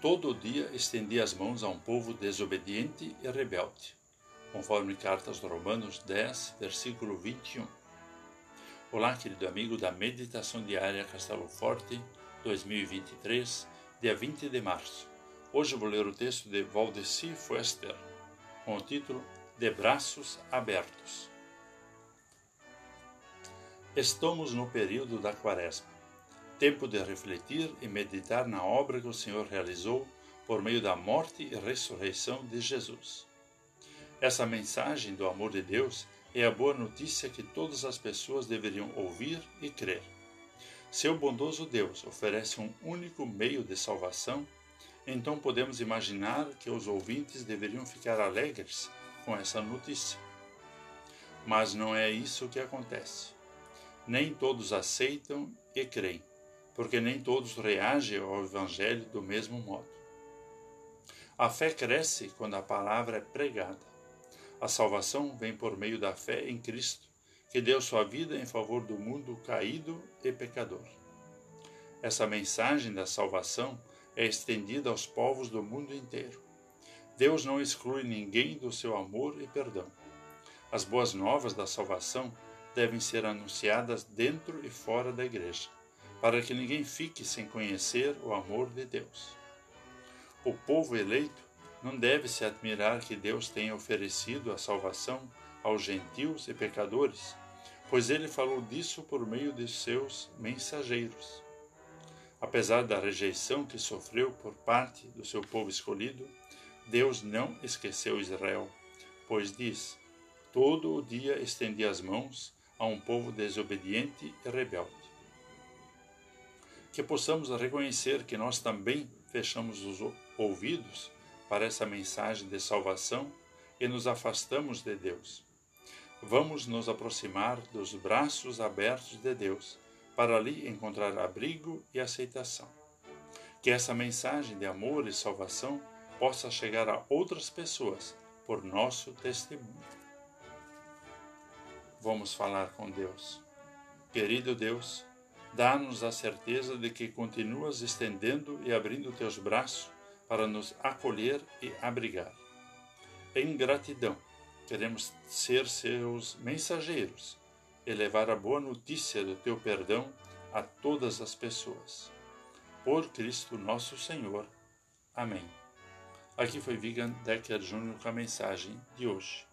Todo dia estendi as mãos a um povo desobediente e rebelde, conforme Cartas Romanos 10, versículo 21. Olá, querido amigo da Meditação Diária Castelo Forte 2023, dia 20 de março. Hoje vou ler o texto de Valdeci Foester, com o título De Braços Abertos. Estamos no período da Quaresma tempo de refletir e meditar na obra que o Senhor realizou por meio da morte e ressurreição de Jesus. Essa mensagem do amor de Deus é a boa notícia que todas as pessoas deveriam ouvir e crer. Seu bondoso Deus oferece um único meio de salvação, então podemos imaginar que os ouvintes deveriam ficar alegres com essa notícia. Mas não é isso que acontece. Nem todos aceitam e creem porque nem todos reagem ao Evangelho do mesmo modo. A fé cresce quando a palavra é pregada. A salvação vem por meio da fé em Cristo, que deu sua vida em favor do mundo caído e pecador. Essa mensagem da salvação é estendida aos povos do mundo inteiro. Deus não exclui ninguém do seu amor e perdão. As boas novas da salvação devem ser anunciadas dentro e fora da igreja para que ninguém fique sem conhecer o amor de Deus. O povo eleito não deve se admirar que Deus tenha oferecido a salvação aos gentios e pecadores, pois ele falou disso por meio de seus mensageiros. Apesar da rejeição que sofreu por parte do seu povo escolhido, Deus não esqueceu Israel, pois diz: Todo o dia estendi as mãos a um povo desobediente e rebelde que possamos reconhecer que nós também fechamos os ouvidos para essa mensagem de salvação e nos afastamos de Deus. Vamos nos aproximar dos braços abertos de Deus para ali encontrar abrigo e aceitação. Que essa mensagem de amor e salvação possa chegar a outras pessoas por nosso testemunho. Vamos falar com Deus. Querido Deus, Dá-nos a certeza de que continuas estendendo e abrindo teus braços para nos acolher e abrigar. Em gratidão, queremos ser seus mensageiros e levar a boa notícia do teu perdão a todas as pessoas. Por Cristo nosso Senhor. Amém. Aqui foi Vigan Decker Júnior com a mensagem de hoje.